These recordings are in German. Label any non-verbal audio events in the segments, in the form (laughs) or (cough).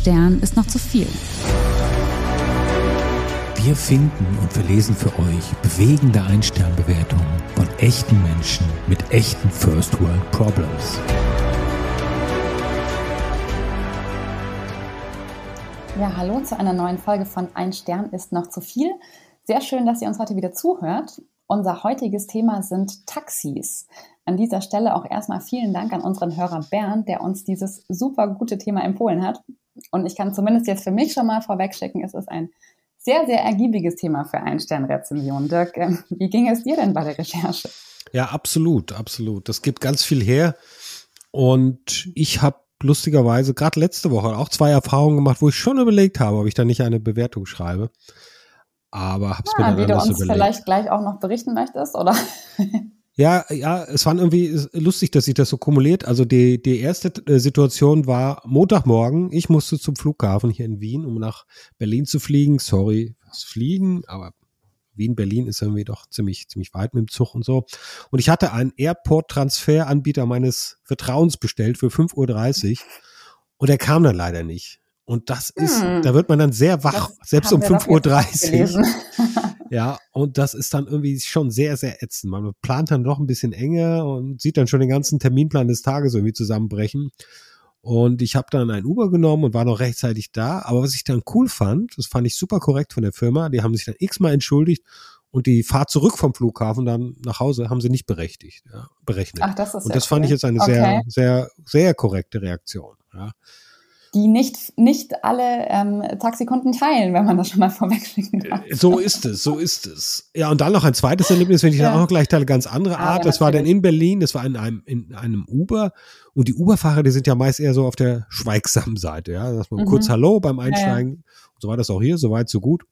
Stern ist noch zu viel. Wir finden und verlesen für euch bewegende Ein-Stern-Bewertungen von echten Menschen mit echten First World Problems. Ja, hallo zu einer neuen Folge von Ein Stern ist noch zu viel. Sehr schön, dass ihr uns heute wieder zuhört. Unser heutiges Thema sind Taxis. An dieser Stelle auch erstmal vielen Dank an unseren Hörer Bernd, der uns dieses super gute Thema empfohlen hat. Und ich kann zumindest jetzt für mich schon mal vorwegschicken, es ist ein sehr, sehr ergiebiges Thema für Ein-Stern-Rezension. Dirk, ähm, wie ging es dir denn bei der Recherche? Ja, absolut, absolut. Das gibt ganz viel her. Und ich habe lustigerweise gerade letzte Woche auch zwei Erfahrungen gemacht, wo ich schon überlegt habe, ob ich da nicht eine Bewertung schreibe. Aber hab's ja, mir dann wie du uns überlegt. vielleicht gleich auch noch berichten möchtest, oder? (laughs) Ja, ja, es war irgendwie lustig, dass sich das so kumuliert. Also die, die erste äh, Situation war Montagmorgen. Ich musste zum Flughafen hier in Wien, um nach Berlin zu fliegen. Sorry, was fliegen, aber Wien, Berlin ist irgendwie doch ziemlich, ziemlich weit mit dem Zug und so. Und ich hatte einen Airport-Transfer-Anbieter meines Vertrauens bestellt für 5.30 Uhr und er kam dann leider nicht. Und das ist, hm. da wird man dann sehr wach, das selbst um 5.30 Uhr. Ja, und das ist dann irgendwie schon sehr, sehr ätzend. Man plant dann doch ein bisschen enger und sieht dann schon den ganzen Terminplan des Tages irgendwie zusammenbrechen. Und ich habe dann ein Uber genommen und war noch rechtzeitig da. Aber was ich dann cool fand, das fand ich super korrekt von der Firma, die haben sich dann x-mal entschuldigt und die Fahrt zurück vom Flughafen dann nach Hause haben sie nicht berechtigt, ja, berechnet. Ach, das ist und das fand cool. ich jetzt eine okay. sehr, sehr, sehr korrekte Reaktion. Ja die nicht, nicht alle ähm, Taxikunden teilen, wenn man das schon mal vorwegschicken kann. Äh, so ist es, so ist es. Ja, und dann noch ein zweites Erlebnis, wenn ich ja. dann auch gleich teile, ganz andere ah, Art. Ah, ja, das war dann in Berlin, das war in einem, in einem Uber. Und die Uberfahrer, die sind ja meist eher so auf der schweigsamen Seite, ja. Dass man mhm. kurz Hallo beim Einsteigen. Ja, so war das auch hier, so weit, so gut.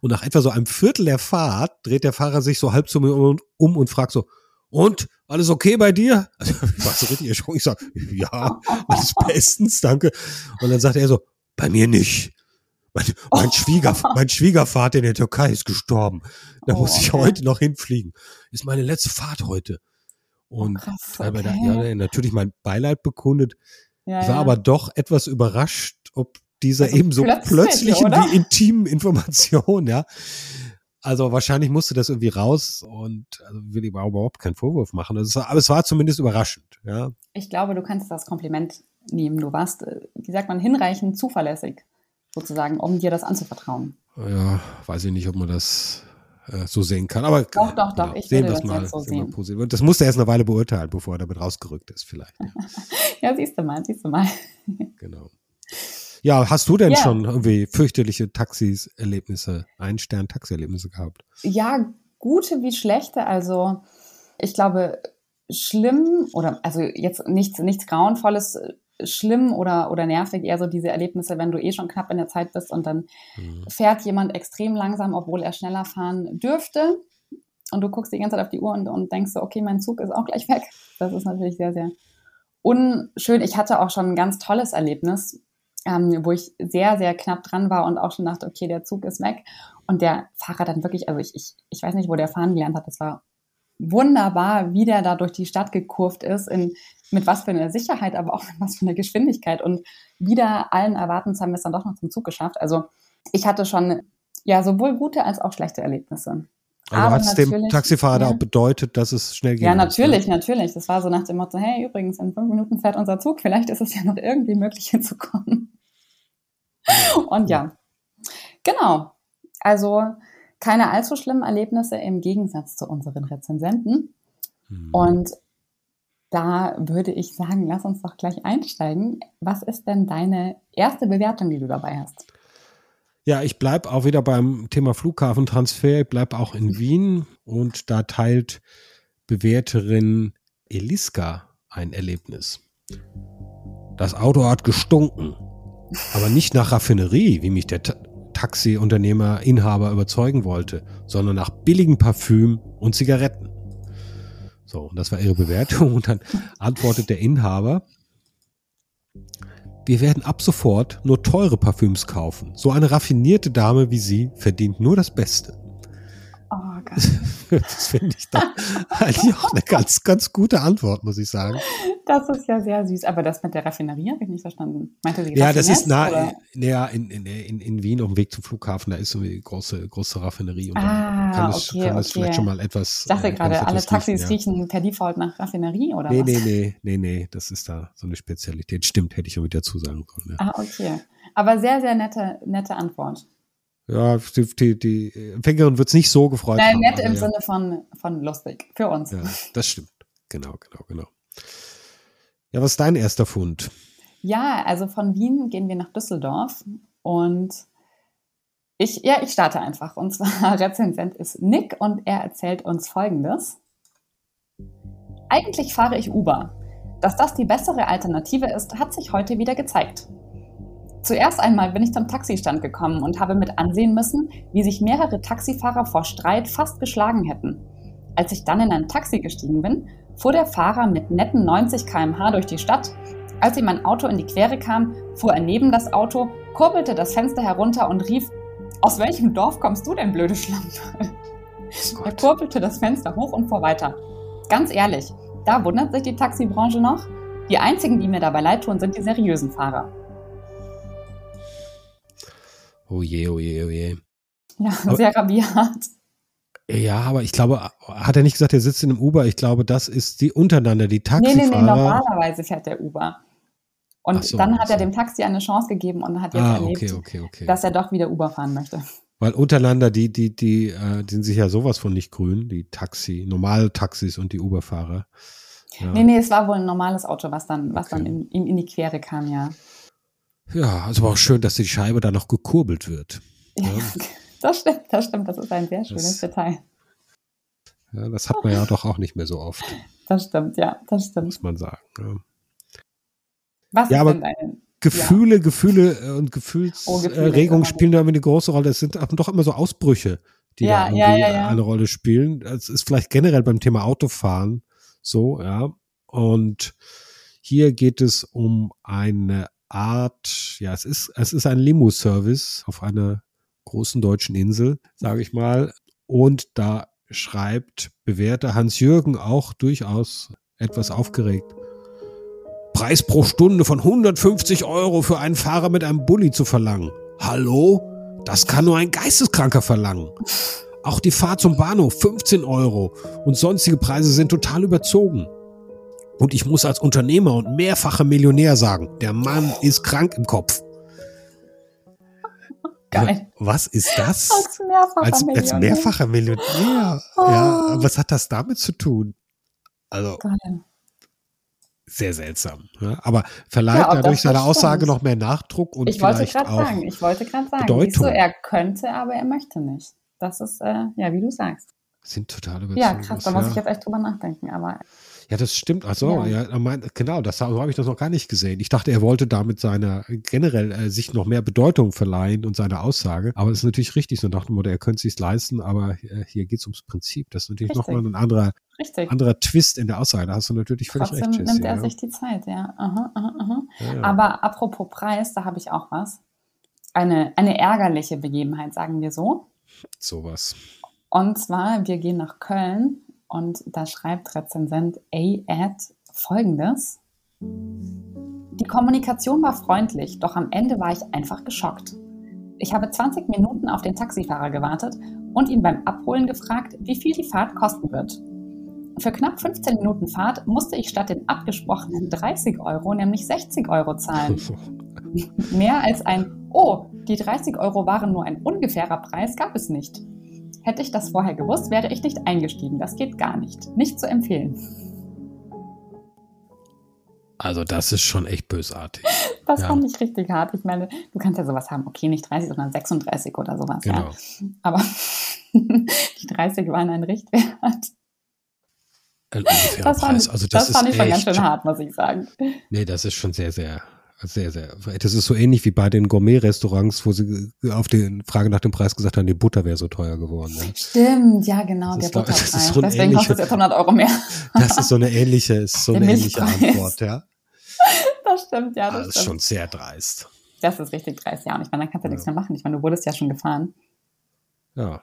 Und nach etwa so einem Viertel der Fahrt dreht der Fahrer sich so halb zu mir um, um und fragt so, und alles okay bei dir? (laughs) Also, ich war so richtig erschrocken. Ich sage, ja, alles bestens, danke. Und dann sagt er so, bei mir nicht. Mein, mein, oh. Schwieger, mein Schwiegervater in der Türkei ist gestorben. Da oh, muss ich okay. heute noch hinfliegen. Ist meine letzte Fahrt heute. Und krass, okay. da, ja, natürlich mein Beileid bekundet. Ja, ich war ja. aber doch etwas überrascht, ob dieser also eben so plötzlich, plötzlichen wie intimen Information, ja, also wahrscheinlich musste das irgendwie raus und also will ich überhaupt keinen Vorwurf machen. Also aber es war zumindest überraschend, ja. Ich glaube, du kannst das Kompliment nehmen. Du warst, äh, wie sagt man, hinreichend zuverlässig, sozusagen, um dir das anzuvertrauen. Ja, weiß ich nicht, ob man das äh, so sehen kann. Aber doch, doch, doch. Genau, ich sehen würde das mal, so sehen. Mal das musste er erst eine Weile beurteilen, bevor er damit rausgerückt ist, vielleicht. ja, (laughs) siehst du mal, siehst du mal. genau. Ja, hast du denn ja. schon irgendwie fürchterliche Taxis, Erlebnisse, Ein-Stern-Taxi-Erlebnisse gehabt? Ja, gute wie schlechte. Also ich glaube, schlimm oder also jetzt nichts, nichts Grauenvolles, schlimm oder, oder nervig, eher so diese Erlebnisse, wenn du eh schon knapp in der Zeit bist und dann mhm. fährt jemand extrem langsam, obwohl er schneller fahren dürfte. Und du guckst die ganze Zeit auf die Uhr und, und denkst so, okay, mein Zug ist auch gleich weg. Das ist natürlich sehr, sehr unschön. Ich hatte auch schon ein ganz tolles Erlebnis ähm, wo ich sehr, sehr knapp dran war und auch schon dachte, okay, der Zug ist weg. Und der Fahrer dann wirklich, also ich, ich, ich weiß nicht, wo der fahren gelernt hat, das war wunderbar, wie der da durch die Stadt gekurvt ist, in, mit was für einer Sicherheit, aber auch mit was für einer Geschwindigkeit. Und wieder allen Erwartens haben wir es dann doch noch zum Zug geschafft. Also ich hatte schon ja sowohl gute als auch schlechte Erlebnisse. Also hat es dem Taxifahrer ja. auch bedeutet, dass es schnell geht? Ja, natürlich, ne? natürlich. Das war so nach dem Motto, hey, übrigens, in fünf Minuten fährt unser Zug, vielleicht ist es ja noch irgendwie möglich hinzukommen. (laughs) Und ja, genau. Also keine allzu schlimmen Erlebnisse im Gegensatz zu unseren Rezensenten. Hm. Und da würde ich sagen, lass uns doch gleich einsteigen. Was ist denn deine erste Bewertung, die du dabei hast? Ja, ich bleibe auch wieder beim Thema Flughafentransfer. Ich bleibe auch in Wien und da teilt Bewerterin Eliska ein Erlebnis. Das Auto hat gestunken, aber nicht nach Raffinerie, wie mich der Ta Taxiunternehmer, Inhaber überzeugen wollte, sondern nach billigem Parfüm und Zigaretten. So, und das war ihre Bewertung. Und dann antwortet der Inhaber, wir werden ab sofort nur teure Parfüms kaufen. So eine raffinierte Dame wie Sie verdient nur das Beste. Oh (laughs) das finde ich doch eigentlich auch eine ganz, ganz gute Antwort, muss ich sagen. Das ist ja sehr süß. Aber das mit der Raffinerie habe ich nicht verstanden. Meinte sie Ja, das ist nah, ja, in, in, in, in Wien auf dem Weg zum Flughafen, da ist so eine große, große Raffinerie. Und ah, kann es, okay, kann es okay. vielleicht schon mal etwas. Ich dachte äh, gerade, es alle Taxis riechen, ja. riechen per Default nach Raffinerie oder Nee, was? nee, nee, nee, nee, das ist da so eine Spezialität. Stimmt, hätte ich ja mit dazu sagen können. Ja, Ah, okay. Aber sehr, sehr nette, nette Antwort. Ja die, die, die Empfängerin wird es nicht so gefreut Nein, haben. nett im ja. Sinne von, von lustig. Für uns. Ja, das stimmt. Genau, genau, genau. Ja, was ist dein erster Fund? Ja, also von Wien gehen wir nach Düsseldorf und ich, ja, ich starte einfach. Und zwar (laughs) Rezensent ist Nick und er erzählt uns Folgendes. Eigentlich fahre ich Uber. Dass das die bessere Alternative ist, hat sich heute wieder gezeigt. Zuerst einmal bin ich zum Taxistand gekommen und habe mit ansehen müssen, wie sich mehrere Taxifahrer vor Streit fast geschlagen hätten. Als ich dann in ein Taxi gestiegen bin, fuhr der Fahrer mit netten 90 km/h durch die Stadt. Als ihm mein Auto in die Quere kam, fuhr er neben das Auto, kurbelte das Fenster herunter und rief, aus welchem Dorf kommst du denn, blöde Schlampe? Er kurbelte das Fenster hoch und fuhr weiter. Ganz ehrlich, da wundert sich die Taxibranche noch. Die einzigen, die mir dabei leid tun, sind die seriösen Fahrer. Oh je, oh je, oh je. Ja, Aber- sehr rabiat. Ja, aber ich glaube, hat er nicht gesagt, er sitzt in einem Uber? Ich glaube, das ist die untereinander, die Nee, nee, Taxifahrer. nee, normalerweise fährt der Uber. Und so, dann hat er so. dem Taxi eine Chance gegeben und hat jetzt ah, erlebt, okay, okay, okay. dass er doch wieder Uber fahren möchte. Weil untereinander, die, die, die, äh, die sind sich ja sowas von nicht grün, die Taxi, normale Taxis und die Uberfahrer. Ja, Nee, nee, es war wohl ein normales Auto, was dann, was dann in, ihm in die Quere kam, ja. Ja also aber auch schön, dass die Scheibe da noch gekurbelt wird. ja. Ja. (laughs) Das stimmt, das stimmt, das ist ein sehr schönes Das- Detail. Ja, das hat man ja doch auch nicht mehr so oft, (laughs) Das stimmt, ja, das stimmt. muss man sagen. Ja. Was Ja, ist aber denn deine? Gefühle, Gefühle äh, und Oh, Gefühlsregungen immer spielen da immer eine große Rolle. Es sind doch immer so Ausbrüche, die Ja, da ja, irgendwie ja, ja. eine Rolle spielen. Es ist vielleicht generell beim Thema Autofahren so, ja. Und hier geht es um eine Art, ja, es ist, es ist ein Limo-Service auf einer großen deutschen Insel, sage ich mal. Und da schreibt bewährter Hans-Jürgen auch durchaus etwas aufgeregt. Preis pro Stunde von 150 Euro für einen Fahrer mit einem Bulli zu verlangen. Hallo? Das kann nur ein Geisteskranker verlangen. Auch die Fahrt zum Bahnhof 15 Euro und sonstige Preise sind total überzogen. Und ich muss als Unternehmer und mehrfacher Millionär sagen, der Mann ist krank im Kopf. Geil. Was ist das? Als mehrfacher Als, als Millionär. mehrfacher Millionär. Oh. Ja, was hat das damit zu tun? Also Geil. sehr seltsam. Ja, aber verleiht Ja, dadurch seine Aussage noch mehr Nachdruck und Ich wollte vielleicht gerade auch. sagen, ich wollte gerade sagen, Bedeutung. du, er könnte, aber er möchte nicht. Das ist, äh, ja, wie du sagst. Sind total überzogen. Ja, krass, da muss ich jetzt echt drüber nachdenken. Aber Ja, das stimmt. Also, ja, Ja. meint, genau, das so habe ich das noch gar nicht gesehen. Ich dachte, er wollte damit seiner generell äh, sich noch mehr Bedeutung verleihen und seine Aussage. Aber das ist natürlich richtig, so nach dem Motto, er könnte es sich leisten, aber äh, hier geht es ums Prinzip. Das ist natürlich nochmal ein anderer, richtig. anderer Twist in der Aussage. Da hast du natürlich völlig Trotzdem recht, Jessie, nimmt er ja. sich die Zeit, ja. Aha, aha, aha. Ja. Aber apropos Preis, da habe ich auch was. Eine, eine ärgerliche Begebenheit, sagen wir so. Sowas. Und zwar, wir gehen nach Köln und da schreibt Rezensent A-Ad folgendes. Die Kommunikation war freundlich, doch am Ende war ich einfach geschockt. Ich habe 20 Minuten auf den Taxifahrer gewartet und ihn beim Abholen gefragt, wie viel die Fahrt kosten wird. Für knapp 15 Minuten Fahrt musste ich statt den abgesprochenen 30 Euro nämlich 60 Euro zahlen. (laughs) Mehr als ein Oh, die 30 Euro waren nur ein ungefährer Preis, gab es nicht. Hätte ich das vorher gewusst, wäre ich nicht eingestiegen. Das geht gar nicht. Nicht zu empfehlen. Also, das ist schon echt bösartig. (laughs) Das Ja. fand ich richtig hart. Ich meine, du kannst ja sowas haben. Okay, nicht 30, sondern 36 oder sowas. Genau. Ja. Aber (laughs) die 30 waren ein Richtwert. Ein Das fand, Preis. Also, das, das fand ich schon ganz schön hart, muss ich sagen. Nee, das ist schon sehr, sehr, sehr, sehr. Das ist so ähnlich wie bei den Gourmet-Restaurants, wo sie auf die Frage nach dem Preis gesagt haben, die Butter wäre so teuer geworden. Ne? Stimmt, ja, genau, Das der das ist Butterpreis. so Deswegen kostet es ähnlicher- jetzt 100 Euro mehr. Das ist so eine ähnliche, (laughs) ist so Der eine ähnliche. Antwort, ja. Das stimmt, ja, Ah, das, Das ist stimmt. schon sehr dreist. Das ist richtig dreist, ja. Und ich meine, dann kannst du Ja. nichts mehr machen. Ich meine, du wurdest ja schon gefahren. Ja.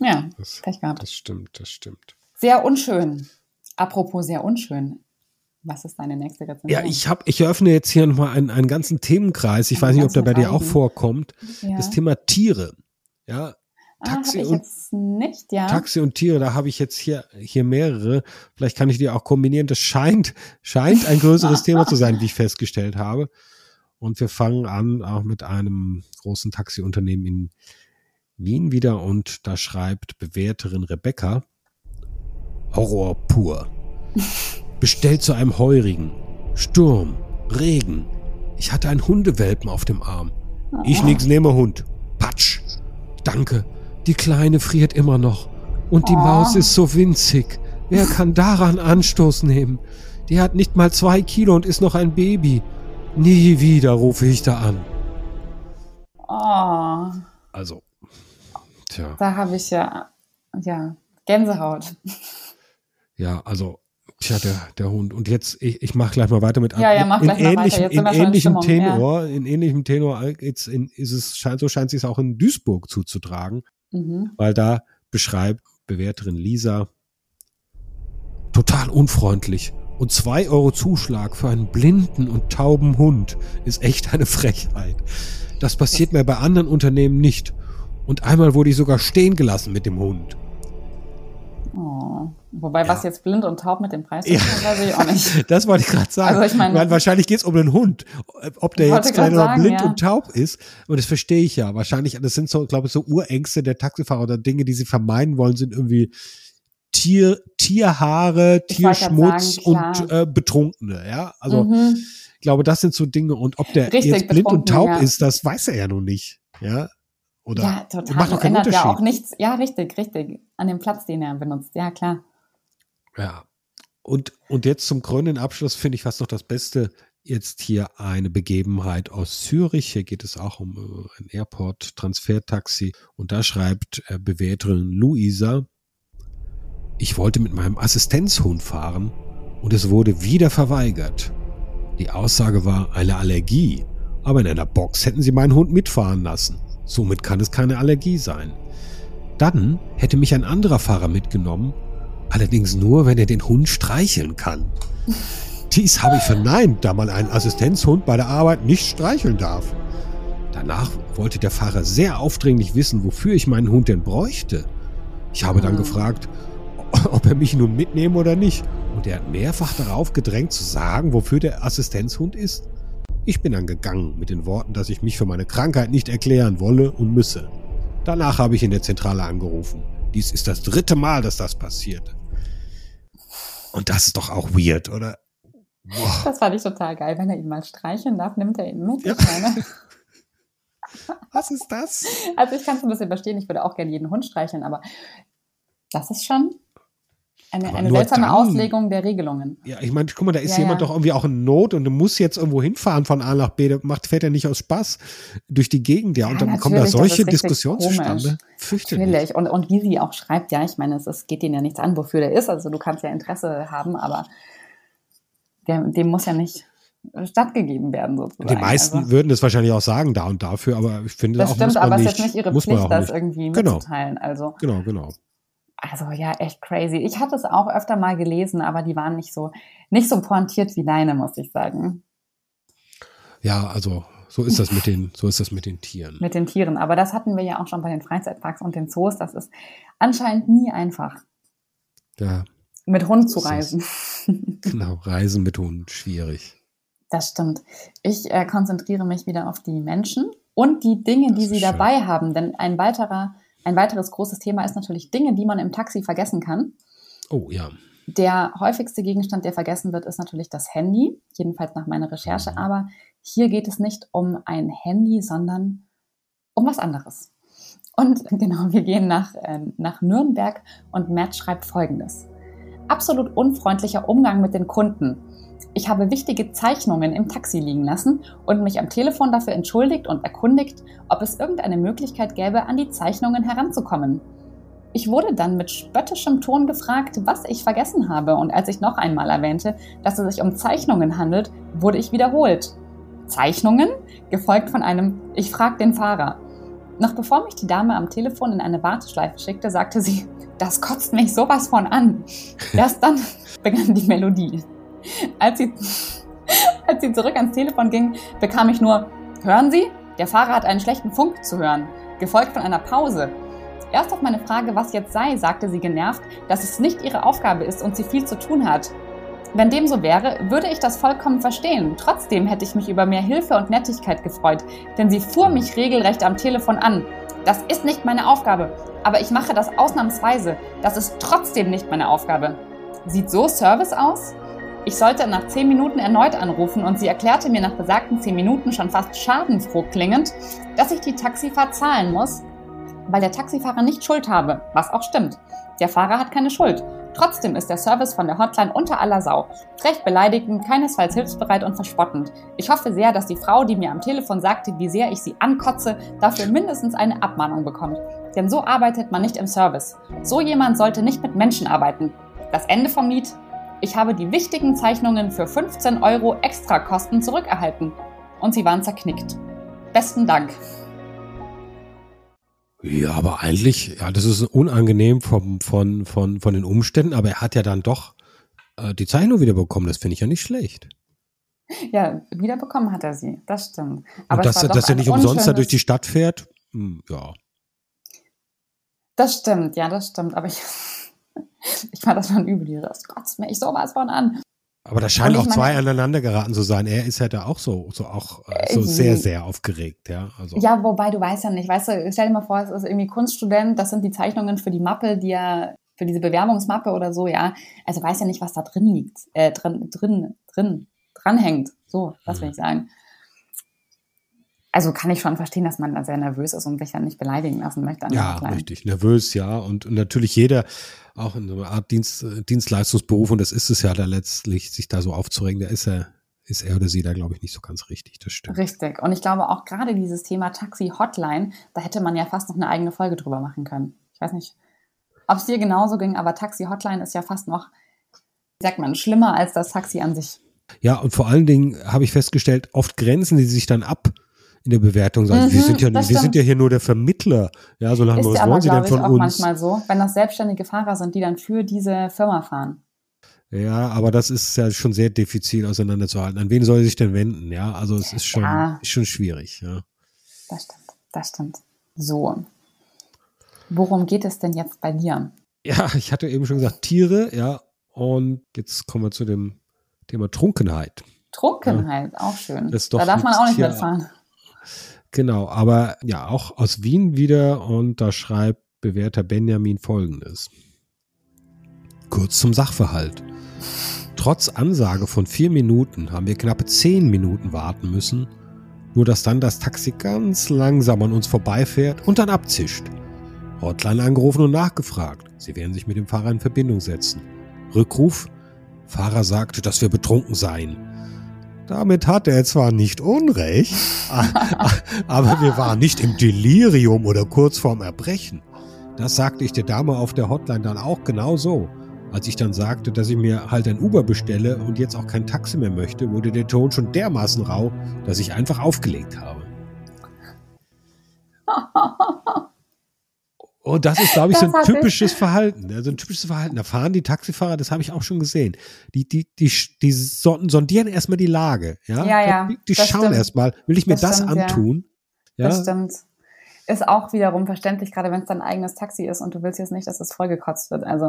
Ja, das, Pech gehabt. Das stimmt, das stimmt. Sehr unschön. Apropos sehr unschön. Was ist deine nächste Rezension? Ja, ich habe, ich eröffne jetzt hier nochmal einen, einen ganzen Themenkreis. Ich einen weiß nicht, ob der bei dir auch vorkommt. Ja. Das Thema Tiere. Ja, Ah, Taxi ah, und nicht, ja. Taxi und Tiere, da habe ich jetzt hier hier mehrere. Vielleicht kann ich die auch kombinieren. Das scheint scheint ein größeres (laughs) Thema zu sein, wie ich festgestellt habe. Und wir fangen an auch mit einem großen Taxiunternehmen in Wien wieder und da schreibt Bewerterin Rebecca Horror pur. (laughs) Bestellt zu einem Heurigen. Sturm, Regen. Ich hatte einen Hundewelpen auf dem Arm. Ich nix nehme Hund. Patsch. Danke. Die Kleine friert immer noch. Und die oh. Maus ist so winzig. Wer kann daran Anstoß nehmen? Die hat nicht mal zwei Kilo und ist noch ein Baby. Nie wieder rufe ich da an. Oh. Also, tja. Da habe ich ja, ja, Gänsehaut. Ja, also, tja, der, der Hund. Und jetzt, ich, ich mache gleich mal weiter mit ja, ja, mach in gleich ähnlichem, in ähnlichem Tenor, ja. in ähnlichem Tenor, jetzt in, ist es, so scheint es sich auch in Duisburg zuzutragen mhm. weil da beschreibt Bewerterin Lisa total unfreundlich. Und zwei Euro Zuschlag für einen blinden und tauben Hund ist echt eine Frechheit. Das passiert mir bei anderen Unternehmen nicht. Und einmal wurde ich sogar stehen gelassen mit dem Hund. Oh. Wobei, was jetzt blind und taub mit dem Preis ist, ja. weiß ich auch nicht. (laughs) Das wollte ich gerade sagen. Also ich meine, Weil wahrscheinlich geht es um einen Hund. Ob der jetzt klein oder blind ja. und taub ist. Und das verstehe ich ja. Wahrscheinlich, das sind so, glaube ich, so Urängste der Taxifahrer oder Dinge, die sie vermeiden wollen, sind irgendwie Tier, Tierhaare, Tierschmutz sagen, und äh, Betrunkene. Ja, also mhm. ich glaube, das sind so Dinge. Und ob der Richtig jetzt blind und taub ja. ist, das weiß er ja noch nicht. Ja, oder ja, total. Macht das ändert ja auch nichts. Ja, richtig, richtig. An dem Platz, den er benutzt. Ja, klar. Ja. Und, und jetzt zum krönenden Abschluss finde ich fast noch das Beste. Jetzt hier eine Begebenheit aus Zürich. Hier geht es auch um äh, ein Airport-Transfertaxi. Und da schreibt äh, Bewerterin Luisa, ich wollte mit meinem Assistenzhund fahren und es wurde wieder verweigert. Die Aussage war eine Allergie, aber in einer Box hätten sie meinen Hund mitfahren lassen. Somit kann es keine Allergie sein. Dann hätte mich ein anderer Fahrer mitgenommen Allerdings nur, wenn er den Hund streicheln kann. (laughs) Dies habe ich verneint, da man einen Assistenzhund bei der Arbeit nicht streicheln darf. Danach wollte der Fahrer sehr aufdringlich wissen, wofür ich meinen Hund denn bräuchte. Ich habe dann ah. gefragt, ob er mich nun mitnehmen oder nicht. Und er hat mehrfach darauf gedrängt zu sagen, wofür der Assistenzhund ist. Ich bin dann gegangen mit den Worten, dass ich mich für meine Krankheit nicht erklären wolle und müsse. Danach habe ich in der Zentrale angerufen. Dies ist das dritte Mal, dass das passiert. Und das ist doch auch weird, oder? Boah. Das fand ich total geil. Wenn er ihn mal streicheln darf, nimmt er ihn mit. Ja. (laughs) Was ist das? Also ich kann es ein bisschen verstehen, ich würde auch gerne jeden Hund streicheln, aber das ist schon eine, eine seltsame dann, Auslegung der Regelungen. Ja, ich meine, guck mal, da ist ja, jemand ja. doch irgendwie auch in Not und du musst jetzt irgendwo hinfahren von A nach B. Der macht, fährt ja nicht aus Spaß durch die Gegend, ja. Und ja, dann kommen da solche Diskussionen zustande. Fürchterlich. Natürlich. Und, und wie sie auch schreibt, ja, ich meine, es, es geht ihnen ja nichts an, wofür der ist. Also du kannst ja Interesse haben, aber der, dem muss ja nicht stattgegeben werden sozusagen. Die meisten also, würden das wahrscheinlich auch sagen, da und dafür, aber ich finde das auch, stimmt, aber es ist jetzt nicht ihre Pflicht, das irgendwie genau. mitzuteilen. Also genau, genau. Also ja, echt crazy. Ich hatte es auch öfter mal gelesen, aber die waren nicht so, nicht so pointiert wie deine, muss ich sagen. Ja, also so ist das mit den, so ist das mit den Tieren. Mit den Tieren. Aber das hatten wir ja auch schon bei den Freizeitparks und den Zoos. Das ist anscheinend nie einfach. Ja. Mit Hund zu reisen. (laughs) genau, Reisen mit Hund, schwierig. Das stimmt. Ich äh, konzentriere mich wieder auf die Menschen und die Dinge, die sie schön. dabei haben. Denn ein weiterer ein weiteres großes Thema ist natürlich Dinge, die man im Taxi vergessen kann. Oh ja. Der häufigste Gegenstand, der vergessen wird, ist natürlich das Handy, jedenfalls nach meiner Recherche. Mhm. Aber hier geht es nicht um ein Handy, sondern um was anderes. Und (laughs) genau, wir gehen nach, äh, nach Nürnberg und Matt schreibt folgendes. Absolut unfreundlicher Umgang mit den Kunden. Ich habe wichtige Zeichnungen im Taxi liegen lassen und mich am Telefon dafür entschuldigt und erkundigt, ob es irgendeine Möglichkeit gäbe, an die Zeichnungen heranzukommen. Ich wurde dann mit spöttischem Ton gefragt, was ich vergessen habe, und als ich noch einmal erwähnte, dass es sich um Zeichnungen handelt, wurde ich wiederholt. Zeichnungen? Gefolgt von einem Ich frag den Fahrer. Noch bevor mich die Dame am Telefon in eine Warteschleife schickte, sagte sie, das kotzt mich sowas von an. (laughs) Erst dann begann die Melodie. Als sie, als sie zurück ans Telefon ging, bekam ich nur, hören Sie, der Fahrer hat einen schlechten Funk zu hören, gefolgt von einer Pause. Erst auf meine Frage, was jetzt sei, sagte sie genervt, dass es nicht ihre Aufgabe ist und sie viel zu tun hat. Wenn dem so wäre, würde ich das vollkommen verstehen. Trotzdem hätte ich mich über mehr Hilfe und Nettigkeit gefreut, denn sie fuhr mich regelrecht am Telefon an. Das ist nicht meine Aufgabe, aber ich mache das ausnahmsweise. Das ist trotzdem nicht meine Aufgabe. Sieht so Service aus? Ich sollte nach 10 Minuten erneut anrufen und sie erklärte mir nach besagten 10 Minuten schon fast schadenfroh klingend, dass ich die Taxifahrt zahlen muss, weil der Taxifahrer nicht Schuld habe, was auch stimmt. Der Fahrer hat keine Schuld. Trotzdem ist der Service von der Hotline unter aller Sau. Recht beleidigend, keinesfalls hilfsbereit und verspottend. Ich hoffe sehr, dass die Frau, die mir am Telefon sagte, wie sehr ich sie ankotze, dafür mindestens eine Abmahnung bekommt. Denn so arbeitet man nicht im Service. So jemand sollte nicht mit Menschen arbeiten. Das Ende vom Lied. Ich habe die wichtigen Zeichnungen für 15 Euro Extrakosten zurückerhalten. Und sie waren zerknickt. Besten Dank. Ja, aber eigentlich, ja, das ist unangenehm vom, von, von, von den Umständen, aber er hat ja dann doch äh, die Zeichnung wiederbekommen. Das finde ich ja nicht schlecht. Ja, wiederbekommen hat er sie, das stimmt. Aber Und dass, dass er nicht umsonst da durch die Stadt fährt, hm, ja. Das stimmt, ja, das stimmt. Aber ich, (laughs) (laughs) ich fand das schon übel, das kotzt mich sowas von an. Aber da scheinen auch zwei aneinander geraten zu sein. Er ist ja da auch so, so auch äh, so äh, sehr, sehr aufgeregt, ja. Also. Ja, wobei du weißt ja nicht, weißt du, stell dir mal vor, es ist irgendwie Kunststudent, das sind die Zeichnungen für die Mappe, die er, für diese Bewerbungsmappe oder so, ja. Also weiß ja nicht, was da drin liegt, äh, drin, drin, drin, dranhängt. So, das will hm. ich sagen. Also kann ich schon verstehen, dass man da sehr nervös ist und sich dann nicht beleidigen lassen möchte. ja, richtig. Nervös, ja. Und, und natürlich jeder, auch in so einer Art Dienst, Dienstleistungsberuf, und das ist es ja da letztlich, sich da so aufzuregen, da ist er, ist er oder sie da, glaube ich, nicht so ganz richtig. Das stimmt. Richtig. Und ich glaube auch gerade dieses Thema Taxi-Hotline, da hätte man ja fast noch eine eigene Folge drüber machen können. Ich weiß nicht, ob es dir genauso ging, aber Taxi-Hotline ist ja fast noch, wie sagt man, schlimmer als das Taxi an sich. Ja, und vor allen Dingen habe ich festgestellt, oft grenzen die sich dann ab in der Bewertung sagen. Mhm, wir, sind ja, wir sind ja hier nur der Vermittler. Ja, so lange, was aber, wollen Sie denn von ich, auch uns? manchmal so, wenn das selbstständige Fahrer sind, die dann für diese Firma fahren. Ja, aber das ist ja schon sehr diffizil auseinanderzuhalten. An wen soll er sich denn wenden? Ja, also es ist schon, ja, ist schon schwierig. Ja. Das stimmt, das stimmt. So. Worum geht es denn jetzt bei dir? Ja, ich hatte eben schon gesagt, Tiere, ja. Und jetzt kommen wir zu dem Thema Trunkenheit. Trunkenheit, ja. auch schön. da darf man auch nicht Tier, mitfahren. Genau, aber ja, auch aus Wien wieder und da schreibt bewährter Benjamin folgendes. Kurz zum Sachverhalt. Trotz Ansage von vier Minuten haben wir knappe zehn Minuten warten müssen, nur dass dann das Taxi ganz langsam an uns vorbeifährt und dann abzischt. Hotline angerufen und nachgefragt. Sie werden sich mit dem Fahrer in Verbindung setzen. Rückruf. Fahrer sagte, dass wir betrunken seien. Damit hat er zwar nicht Unrecht, aber wir waren nicht im Delirium oder kurz vorm Erbrechen. Das sagte ich der Dame auf der Hotline dann auch genau so. Als ich dann sagte, dass ich mir halt ein Uber bestelle und jetzt auch kein Taxi mehr möchte, wurde der Ton schon dermaßen rau, dass ich einfach aufgelegt habe. (laughs) Und das ist, glaube ich, das so ein typisches ich. Verhalten. Also ein typisches Verhalten. Da fahren die Taxifahrer, das habe ich auch schon gesehen. Die, die, die, die sondieren erstmal die Lage. Ja, ja. ja die, die schauen erstmal, will ich mir das, das stimmt, antun? Ja. Das stimmt. Ist auch wiederum verständlich, gerade wenn es dein eigenes Taxi ist und du willst jetzt nicht, dass es vollgekotzt wird. Also,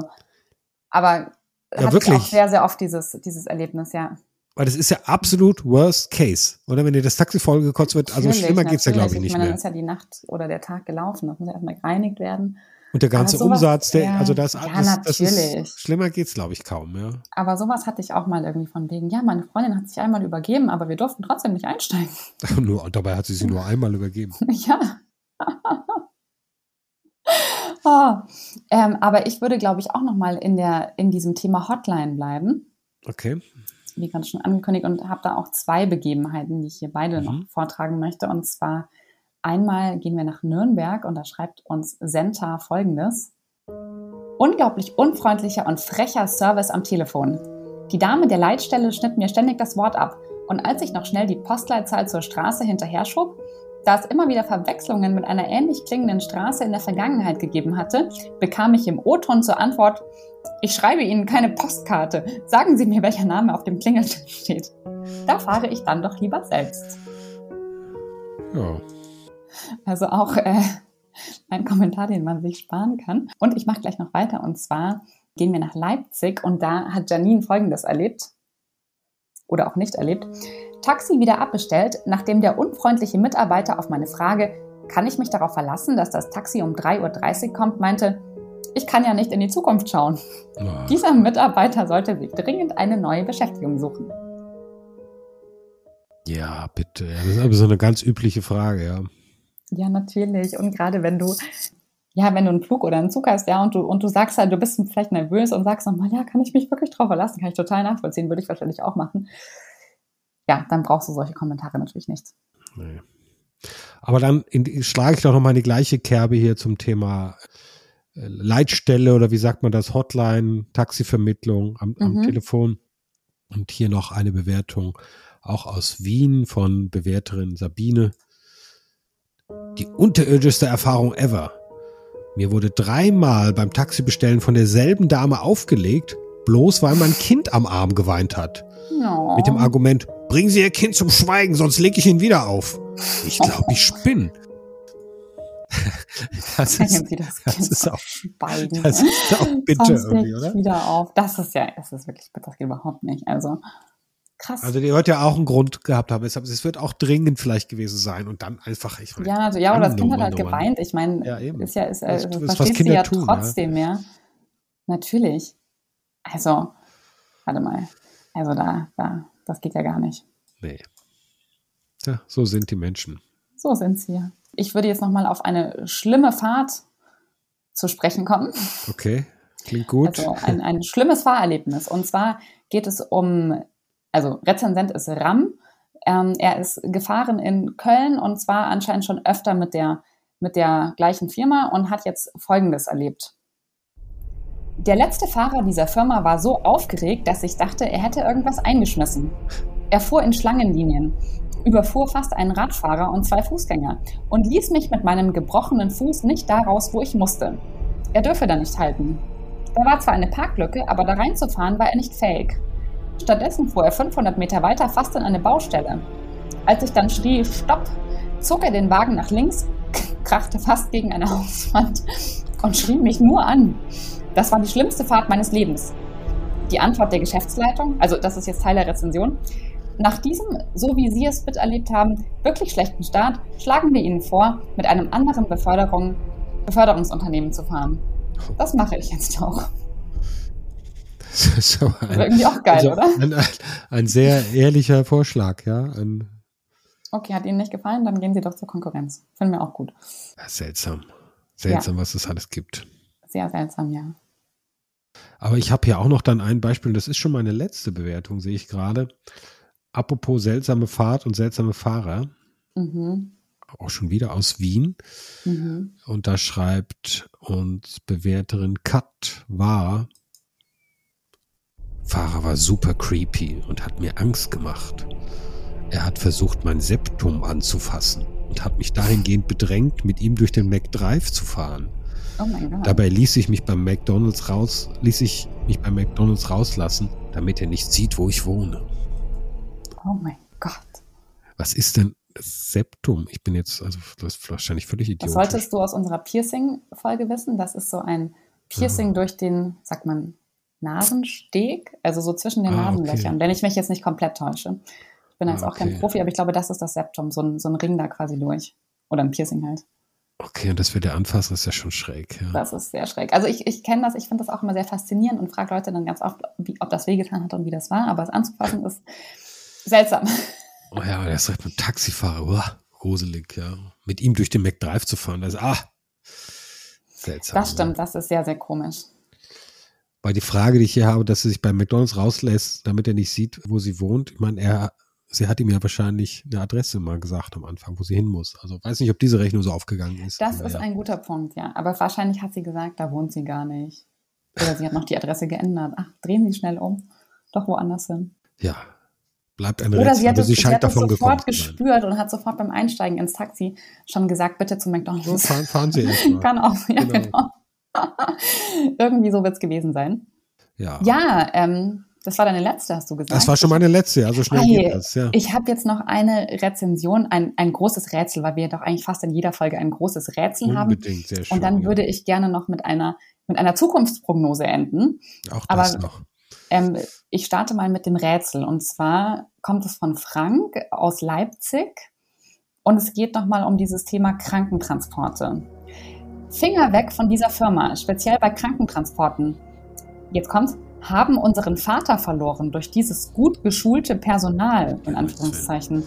aber ja, hatte wirklich. ich auch sehr, sehr oft dieses, dieses Erlebnis, ja. Weil das ist ja absolut worst case. Oder wenn dir das Taxi vollgekotzt wird, also natürlich, schlimmer geht's ja, glaube ich, nicht ich meine, mehr. Dann ist ja die Nacht oder der Tag gelaufen, das muss ja erstmal gereinigt werden. Und der ganze sowas, Umsatz, der, ja, also das, ja, das, das ist, schlimmer geht's, glaube ich, kaum, ja. Aber sowas hatte ich auch mal irgendwie von wegen, ja, meine Freundin hat sich einmal übergeben, aber wir durften trotzdem nicht einsteigen. (laughs) (laughs) nur, dabei hat sie sie nur einmal übergeben. (laughs) ja. oh. ähm, aber ich würde, glaube ich, auch noch mal in, der, in diesem Thema Hotline bleiben. Okay wie gerade schon angekündigt, und habe da auch zwei Begebenheiten, die ich hier beide mhm. noch vortragen möchte. Und zwar einmal gehen wir nach Nürnberg und da schreibt uns Senta folgendes. Unglaublich unfreundlicher und frecher Service am Telefon. Die Dame der Leitstelle schnitt mir ständig das Wort ab. Und als ich noch schnell die Postleitzahl zur Straße hinterher schob, Da es immer wieder Verwechslungen mit einer ähnlich klingenden Straße in der Vergangenheit gegeben hatte, bekam ich im O-Ton zur Antwort, ich schreibe Ihnen keine Postkarte. Sagen Sie mir, welcher Name auf dem Klingelschild (laughs) steht. Da fahre ich dann doch lieber selbst. Ja. Also auch äh, ein Kommentar, den man sich sparen kann. Und ich mache gleich noch weiter. Und zwar gehen wir nach Leipzig und da hat Janine Folgendes erlebt. Oder auch nicht erlebt. Taxi wieder abbestellt, nachdem der unfreundliche Mitarbeiter auf meine Frage, kann ich mich darauf verlassen, dass das Taxi um 3.30 Uhr kommt, meinte, ich kann ja nicht in die Zukunft schauen. Oh. (laughs) Dieser Mitarbeiter sollte sich dringend eine neue Beschäftigung suchen. Ja, bitte. Das ist aber so eine ganz übliche Frage, ja. Ja, natürlich. Und gerade wenn du, ja, wenn du einen Flug oder einen Zug hast, ja, und du, und du sagst halt, du bist vielleicht nervös und sagst nochmal, ja, kann ich mich wirklich drauf verlassen? Kann ich total nachvollziehen, würde ich wahrscheinlich auch machen. Ja, dann brauchst du solche Kommentare natürlich nicht. Nee. Aber dann in, schlage ich doch nochmal die gleiche Kerbe hier zum Thema äh, Leitstelle oder wie sagt man das, Hotline, Taxivermittlung am, am mhm. Telefon. Und hier noch eine Bewertung auch aus Wien von Bewerterin Sabine. Die unterirdischste Erfahrung ever. Mir wurde dreimal beim Taxibestellen von derselben Dame aufgelegt, bloß weil mein Kind am Arm geweint hat. No. Mit dem Argument, bringen Sie Ihr Kind zum Schweigen, sonst lege ich ihn wieder auf. Ich glaube, ich spinne. (laughs) Das ist, das, das ist auch, Schweigen. Das ist auch (laughs) bitter irgendwie, oder? wieder auf. Das ist ja, das ist wirklich, das geht überhaupt nicht. Also, Krass. Also die wird ja auch einen Grund gehabt haben. Es wird auch dringend vielleicht gewesen sein und dann einfach, ich meine. Ja, also, ja, oder das Kind hat halt geweint. Ich meine, ja, ist ja, ist, äh, das, verstehst du ja tun, trotzdem, ja. ja. Natürlich. Also, warte mal. Also da, da, das geht ja gar nicht. Nee. Ja, so sind die Menschen. So sind sie. Ich würde jetzt nochmal auf eine schlimme Fahrt zu sprechen kommen. Okay, klingt gut. Also ein, ein schlimmes Fahrerlebnis. Und zwar geht es um also Rezensent ist Ram. Ähm, er ist gefahren in Köln und zwar anscheinend schon öfter mit der, mit der gleichen Firma und hat jetzt Folgendes erlebt. Der letzte Fahrer dieser Firma war so aufgeregt, dass ich dachte, er hätte irgendwas eingeschmissen. Er fuhr in Schlangenlinien, überfuhr fast einen Radfahrer und zwei Fußgänger und ließ mich mit meinem gebrochenen Fuß nicht da raus, wo ich musste. Er dürfe da nicht halten. Da war zwar eine Parklücke, aber da reinzufahren war er nicht fähig. Stattdessen fuhr er 500 Meter weiter fast in eine Baustelle. Als ich dann schrie, Stopp, zog er den Wagen nach links, (laughs) krachte fast gegen eine Hauswand und schrie mich nur an. Das war die schlimmste Fahrt meines Lebens. Die Antwort der Geschäftsleitung, also das ist jetzt Teil der Rezension, nach diesem, so wie Sie es miterlebt haben, wirklich schlechten Start, schlagen wir Ihnen vor, mit einem anderen Beförderung, Beförderungsunternehmen zu fahren. Das mache ich jetzt auch. Das ist so ein, irgendwie auch geil, also oder? Ein, ein, ein, sehr ehrlicher Vorschlag, ja. Ein, okay, hat Ihnen nicht gefallen? Dann gehen Sie doch zur Konkurrenz. Finden wir auch gut. seltsam. Seltsam, ja. was es alles gibt. Sehr seltsam, ja. Aber ich habe hier auch noch dann ein Beispiel, das ist schon meine letzte Bewertung, sehe ich gerade. Apropos seltsame Fahrt und seltsame Fahrer. Mhm. Auch schon wieder aus Wien. Mhm. Und da schreibt uns Bewerterin Kat war, Fahrer war super creepy und hat mir Angst gemacht. Er hat versucht, mein Septum anzufassen und hat mich dahingehend bedrängt, mit ihm durch den McDrive zu fahren. Oh mein Gott. Dabei ließ ich mich beim McDonalds raus, ließ ich mich beim McDonalds rauslassen, damit er nicht sieht, wo ich wohne. Oh mein Gott. Was ist denn das Septum? Ich bin jetzt, also das ist wahrscheinlich völlig idiotisch. Das solltest du aus unserer Piercing-Folge wissen. Das ist so ein Piercing Aha. durch den, sagt man, Nasensteg, also so zwischen den ah, Nasenlöchern, okay. wenn ich mich jetzt nicht komplett täusche. Ich bin jetzt ah, okay. auch kein Profi, aber ich glaube, das ist das Septum, so ein, so ein Ring da quasi durch. Oder ein Piercing halt. Okay, und das wird der anfassen, ist ja schon schräg. Ja. Das ist sehr schräg. Also ich, ich kenne das, ich finde das auch immer sehr faszinierend und frage Leute dann ganz oft, wie, ob das wehgetan hat und wie das war, aber es anzufassen ist seltsam. Oh ja, er ist direkt mit Taxifahrer, uah, gruselig, ja. Mit ihm durch den McDrive zu fahren, das ist, ah, seltsam. Das stimmt, ja. das ist sehr, sehr komisch. Weil die Frage, die ich hier habe, dass sie sich bei McDonalds rauslässt, damit er nicht sieht, wo sie wohnt. Ich meine, er, sie hat ihm ja wahrscheinlich eine Adresse mal gesagt am Anfang, wo sie hin muss. Also weiß nicht, ob diese Rechnung so aufgegangen ist. Das ist ja. ein guter Punkt, ja. Aber wahrscheinlich hat sie gesagt, da wohnt sie gar nicht. Oder sie hat noch die Adresse geändert. Ach, drehen Sie schnell um. Doch woanders hin. Ja. bleibt ein Rätsel. Oder sie hat es, sie scheint sie hat davon sofort gespürt und hat sofort beim Einsteigen ins Taxi schon gesagt, bitte zu McDonalds. Fahren, fahren Sie erstmal. (laughs) Kann auch, ja, genau. genau. (laughs) Irgendwie so wird es gewesen sein. Ja. Ja, ähm, das war deine letzte, hast du gesagt. Das war schon meine letzte, ja, so schnell hey, geht das, ja. Ich habe jetzt noch eine Rezension, ein, ein großes Rätsel, weil wir doch eigentlich fast in jeder Folge ein großes Rätsel Unbedingt, haben. Unbedingt, sehr schön. Und dann ja. würde ich gerne noch mit einer, mit einer Zukunftsprognose enden. Auch das Aber, noch. Ähm, ich starte mal mit dem Rätsel. Und zwar kommt es von Frank aus Leipzig. Und es geht nochmal um dieses Thema Krankentransporte. Finger weg von dieser Firma, speziell bei Krankentransporten. Jetzt kommt's haben unseren Vater verloren durch dieses gut geschulte Personal, in Anführungszeichen.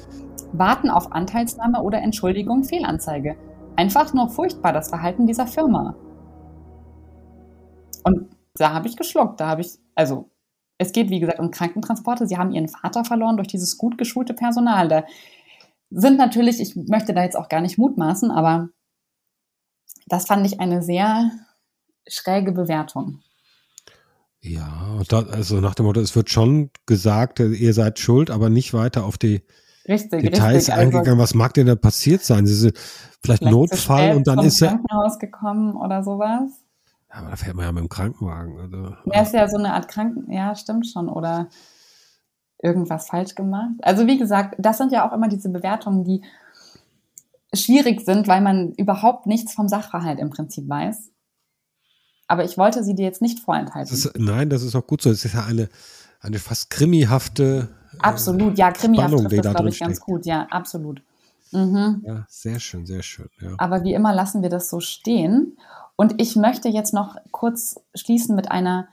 Warten auf Anteilsnahme oder Entschuldigung, Fehlanzeige. Einfach nur furchtbar das Verhalten dieser Firma. Und da habe ich geschluckt. Da habe ich, also, es geht wie gesagt um Krankentransporte. Sie haben ihren Vater verloren durch dieses gut geschulte Personal. Da sind natürlich, ich möchte da jetzt auch gar nicht mutmaßen, aber das fand ich eine sehr schräge Bewertung. Ja, da, also nach dem Motto, es wird schon gesagt, ihr seid schuld, aber nicht weiter auf die richtig, Details richtig. Also eingegangen. Also, was mag denn da passiert sein? Sie sind vielleicht, vielleicht Notfall und dann ist er. Krankenhaus gekommen oder sowas. Ja, aber da fährt man ja mit dem Krankenwagen. Also, ja, ist ja so eine Art Kranken, ja, stimmt schon. Oder irgendwas falsch gemacht. Also wie gesagt, das sind ja auch immer diese Bewertungen, die schwierig sind, weil man überhaupt nichts vom Sachverhalt im Prinzip weiß. Aber ich wollte sie dir jetzt nicht vorenthalten. Das ist, nein, das ist auch gut so. Es ist ja eine, eine fast krimihafte. Äh, absolut, ja, krimihaft Spannung, trifft das, glaube ich, ganz gut. Ja, absolut. Mhm. Ja, sehr schön, sehr schön. Ja. Aber wie immer lassen wir das so stehen. Und ich möchte jetzt noch kurz schließen mit einer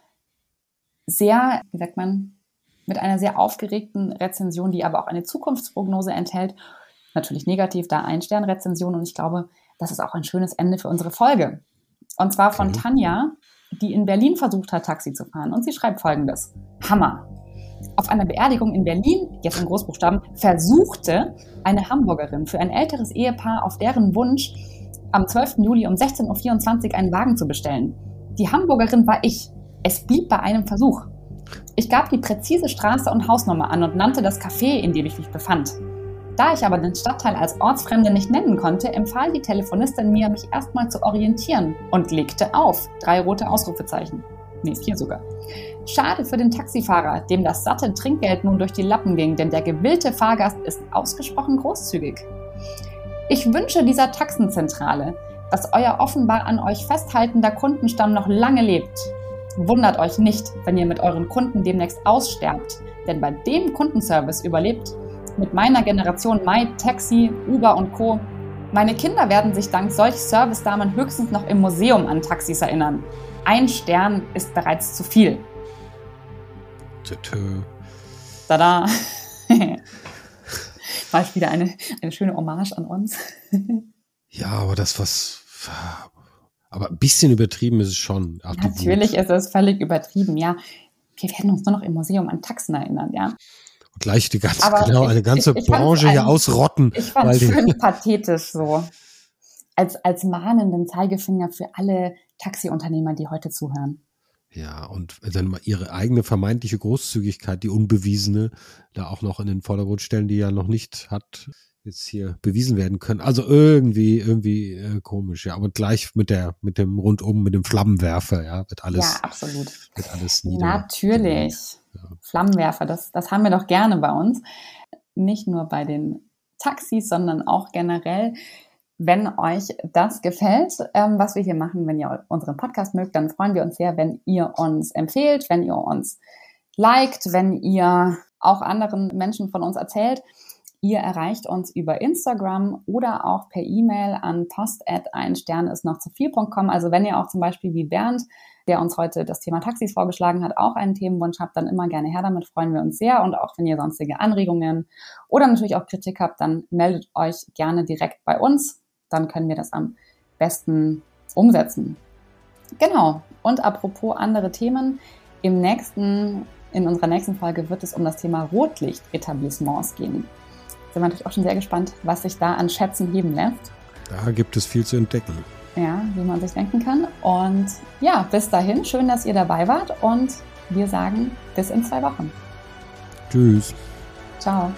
sehr, wie sagt man, mit einer sehr aufgeregten Rezension, die aber auch eine Zukunftsprognose enthält. Natürlich negativ, da ein Stern-Rezension. Und ich glaube, das ist auch ein schönes Ende für unsere Folge. Und zwar von okay. Tanja, die in Berlin versucht hat, Taxi zu fahren. Und sie schreibt folgendes. Hammer. Auf einer Beerdigung in Berlin, jetzt in Großbuchstaben, versuchte eine Hamburgerin für ein älteres Ehepaar auf deren Wunsch am 12. Juli um 16.24 Uhr einen Wagen zu bestellen. Die Hamburgerin war ich. Es blieb bei einem Versuch. Ich gab die präzise Straße und Hausnummer an und nannte das Café, in dem ich mich befand. Da ich aber den Stadtteil als Ortsfremde nicht nennen konnte, empfahl die Telefonistin mir, mich erstmal zu orientieren und legte auf. Drei rote Ausrufezeichen. Nee, vier sogar. Schade für den Taxifahrer, dem das satte Trinkgeld nun durch die Lappen ging, denn der gewillte Fahrgast ist ausgesprochen großzügig. Ich wünsche dieser Taxenzentrale, dass euer offenbar an euch festhaltender Kundenstamm noch lange lebt. Wundert euch nicht, wenn ihr mit euren Kunden demnächst aussterbt, denn bei dem Kundenservice überlebt mit meiner Generation My, Taxi, Uber und Co. Meine Kinder werden sich dank solch Servicedamen höchstens noch im Museum an Taxis erinnern. Ein Stern ist bereits zu viel. Tö. Tada. (laughs) War wieder eine, eine schöne Hommage an uns. (laughs) ja, aber das, was. Aber ein bisschen übertrieben ist es schon. Ach, Natürlich ist es völlig übertrieben, ja. Wir werden uns nur noch im Museum an Taxen erinnern, ja gleich die ganze, genau, eine ganze ich, ich Branche hier ausrotten. Ich fand es schön pathetisch so. Als, als mahnenden Zeigefinger für alle Taxiunternehmer, die heute zuhören. Ja, und dann mal ihre eigene vermeintliche Großzügigkeit, die unbewiesene, da auch noch in den Vordergrund stellen, die ja noch nicht hat jetzt hier bewiesen werden können. Also irgendwie, irgendwie äh, komisch, ja. Aber gleich mit der, mit dem rundum, mit dem Flammenwerfer, ja, wird alles. Ja, absolut. Wird alles nieder. Natürlich. Flammenwerfer, das, das haben wir doch gerne bei uns. Nicht nur bei den Taxis, sondern auch generell. Wenn euch das gefällt, ähm, was wir hier machen, wenn ihr unseren Podcast mögt, dann freuen wir uns sehr, wenn ihr uns empfehlt, wenn ihr uns liked, wenn ihr auch anderen Menschen von uns erzählt. Ihr erreicht uns über Instagram oder auch per E-Mail an post at ein Stern ist noch zu viel.com. Also wenn ihr auch zum Beispiel wie Bernd der uns heute das Thema Taxis vorgeschlagen hat, auch einen Themenwunsch habt, dann immer gerne her damit, freuen wir uns sehr. Und auch wenn ihr sonstige Anregungen oder natürlich auch Kritik habt, dann meldet euch gerne direkt bei uns. Dann können wir das am besten umsetzen. Genau. Und apropos andere Themen, im nächsten, in unserer nächsten Folge wird es um das Thema Rotlichtetablissements gehen. Sind wir natürlich auch schon sehr gespannt, was sich da an Schätzen heben lässt. Da gibt es viel zu entdecken ja, wie man sich denken kann. Und ja, bis dahin, schön, dass ihr dabei wart und wir sagen bis in zwei Wochen. Tschüss. Ciao.